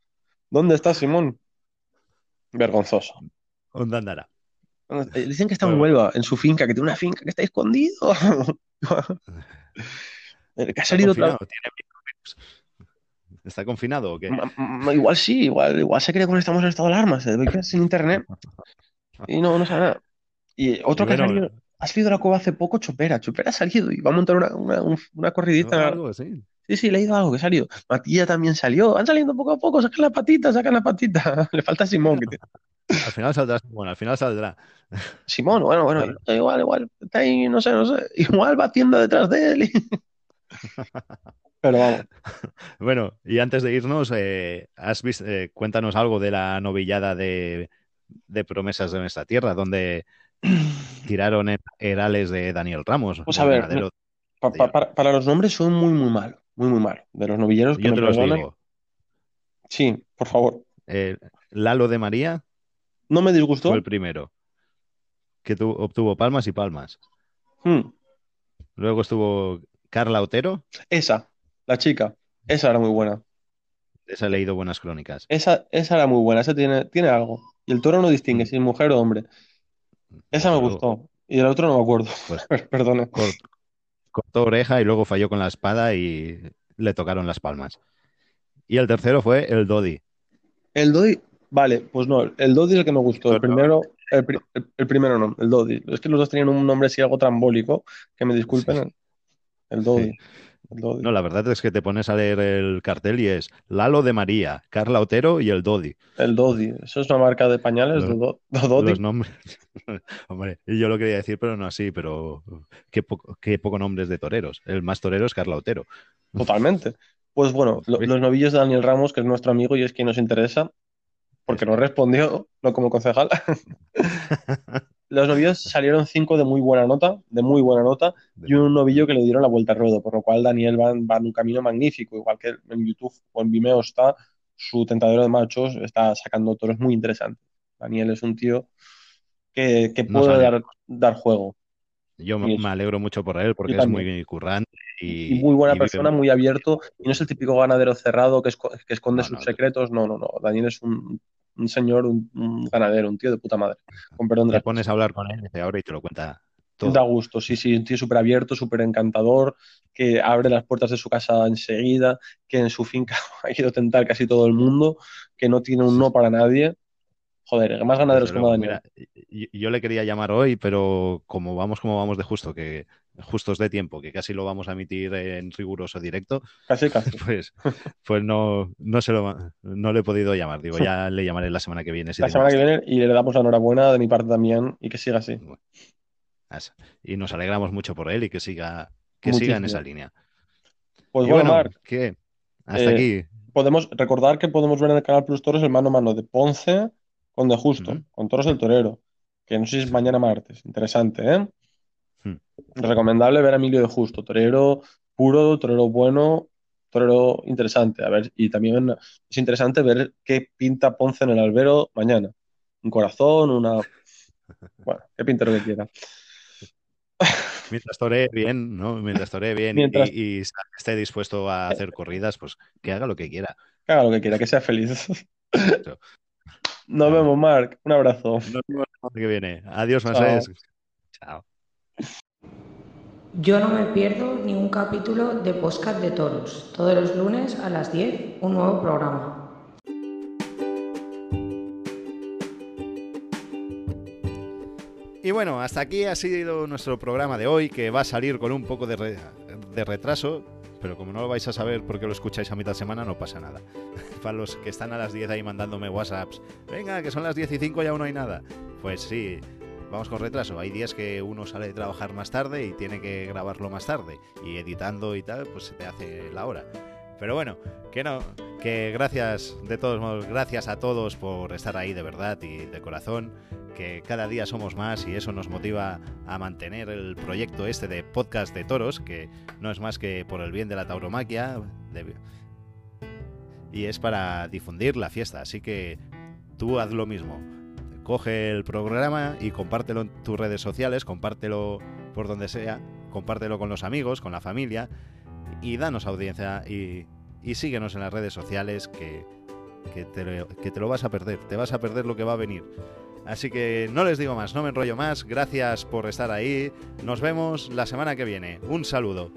¿Dónde está Simón? Vergonzoso. ¿Dónde andará? Eh, dicen que está en Huelva, en su finca, que tiene una finca que está escondido. que ha salido. ¿Está confinado o qué? igual sí, igual, igual se cree que estamos en estado de alarma, se debe sin internet. Y no, no sabe nada. Y otro que ha salido, ha salido a la cueva hace poco, Chopera. Chopera ha salido y va a montar una, una, una corridita. Algo. Sí, sí, he leído algo que ha salido. Matilla también salió. Van saliendo poco a poco, sacan la patita, sacan la patita. Le falta Simón. al final saldrá, bueno, al final saldrá. Simón, bueno, bueno, igual, igual, está ahí, no sé, no sé. Igual va tienda detrás de él. Pero vamos. Bueno, y antes de irnos, eh, has visto, eh, cuéntanos algo de la novillada de, de promesas de nuestra tierra, donde tiraron en Herales de Daniel Ramos. Pues a ver, para, los nombres son muy, muy mal. Muy, muy mal. De los novilleros que Yo te los digo. Sí, por favor. Lalo de María. No me disgustó. Fue el primero. Que obtuvo palmas y palmas. Hmm. Luego estuvo Carla Otero. Esa, la chica. Esa era muy buena. Esa he leído buenas crónicas. Esa, esa era muy buena. Esa tiene, tiene algo. Y el toro no distingue si es mujer o hombre. Esa me gustó. Y el otro no me acuerdo. Pues, Perdone. cortó oreja y luego falló con la espada y le tocaron las palmas. Y el tercero fue el Dodi. El Dodi, vale, pues no, el Dodi es el que me gustó. El primero, el, primero no, el Dodi. Es que los dos tenían un nombre así algo trambólico, que me disculpen. El Dodi. No, la verdad es que te pones a leer el cartel y es Lalo de María, Carla Otero y el Dodi. El Dodi, eso es una marca de pañales, de Dodi. Los nombres. Hombre, yo lo quería decir, pero no así, pero qué, qué poco nombres de toreros. El más torero es Carla Otero. Totalmente. Pues bueno, los novillos de Daniel Ramos, que es nuestro amigo y es quien nos interesa, porque no respondió, no como concejal. los novillos salieron cinco de muy buena nota, de muy buena nota, y un novillo que le dieron la vuelta al ruedo, por lo cual Daniel va, en un camino magnífico, igual que en YouTube o en Vimeo está, su tentadero de machos está sacando toros muy interesantes. Daniel es un tío que, puede dar, juego. Yo me alegro mucho por él porque es muy currante y, muy buena persona, muy abierto y no es el típico ganadero cerrado que, esconde sus secretos. No, no, no. Daniel es un un señor, un, ganadero, un tío de puta madre. Con perdón Te pones a hablar con él desde ahora y te lo cuenta todo. Da gusto, sí, sí, un tío súper abierto, súper encantador, que abre las puertas de su casa enseguida, que en su finca ha ido a tentar casi todo el mundo, que no tiene un no para nadie. Joder, más ganaderos como Daniel. yo le quería llamar hoy, pero como vamos como vamos de justo, que justos de tiempo, que casi lo vamos a emitir en riguroso directo, casi, casi. Pues, pues no, no, se lo, no le he podido llamar. Digo, ya le llamaré la semana que viene. la semana que viene y le damos la enhorabuena de mi parte también y que siga así. y nos alegramos mucho por él y que siga, que siga en esa línea. Pues bueno, ¿qué? Hasta eh, aquí. Podemos recordar que podemos ver en el canal Plus Toros el mano a mano de Ponce con De Justo, con Toros del Torero, que no sé si es mañana martes. Interesante, ¿eh? Recomendable ver a Emilio de Justo, torero puro, torero bueno, torero interesante. A ver, y también es interesante ver qué pinta Ponce en el albero mañana. Un corazón, una. Bueno, qué pinta lo que quiera. Mientras toree bien, ¿no? Mientras toree bien y, esté dispuesto a hacer corridas, pues que haga lo que quiera. Que haga lo que quiera, que sea feliz. Nos vemos, Marc. Un abrazo. Nos vemos la que viene. Adiós, Mases. Chao. Yo no me pierdo ni un capítulo de Podcast de Toros. Todos los lunes a las 10, un nuevo programa. Y bueno, hasta aquí ha sido nuestro programa de hoy, que va a salir con un poco de, de retraso, pero como no lo vais a saber porque lo escucháis a mitad de semana, no pasa nada. Para los que están a las 10 ahí mandándome WhatsApps, venga, que son las 10 y 5 y aún no hay nada. Pues sí, vamos con retraso. Hay días que uno sale de trabajar más tarde y tiene que grabarlo más tarde. Y editando y tal, pues se te hace la hora. Pero bueno, que no, que gracias de todos modos, gracias a todos por estar ahí de verdad y de corazón, que cada día somos más y eso nos motiva a mantener el proyecto este de podcast de toros, que no es más que por el bien de la tauromaquia y es para difundir la fiesta, así que tú haz lo mismo. Coge el programa y compártelo en tus redes sociales, compártelo por donde sea, compártelo con los amigos, con la familia y danos audiencia y, síguenos en las redes sociales que, que, te, lo vas a perder, te vas a perder lo que va a venir. Así que no les digo más, no me enrollo más. Gracias por estar ahí. Nos vemos la semana que viene. Un saludo.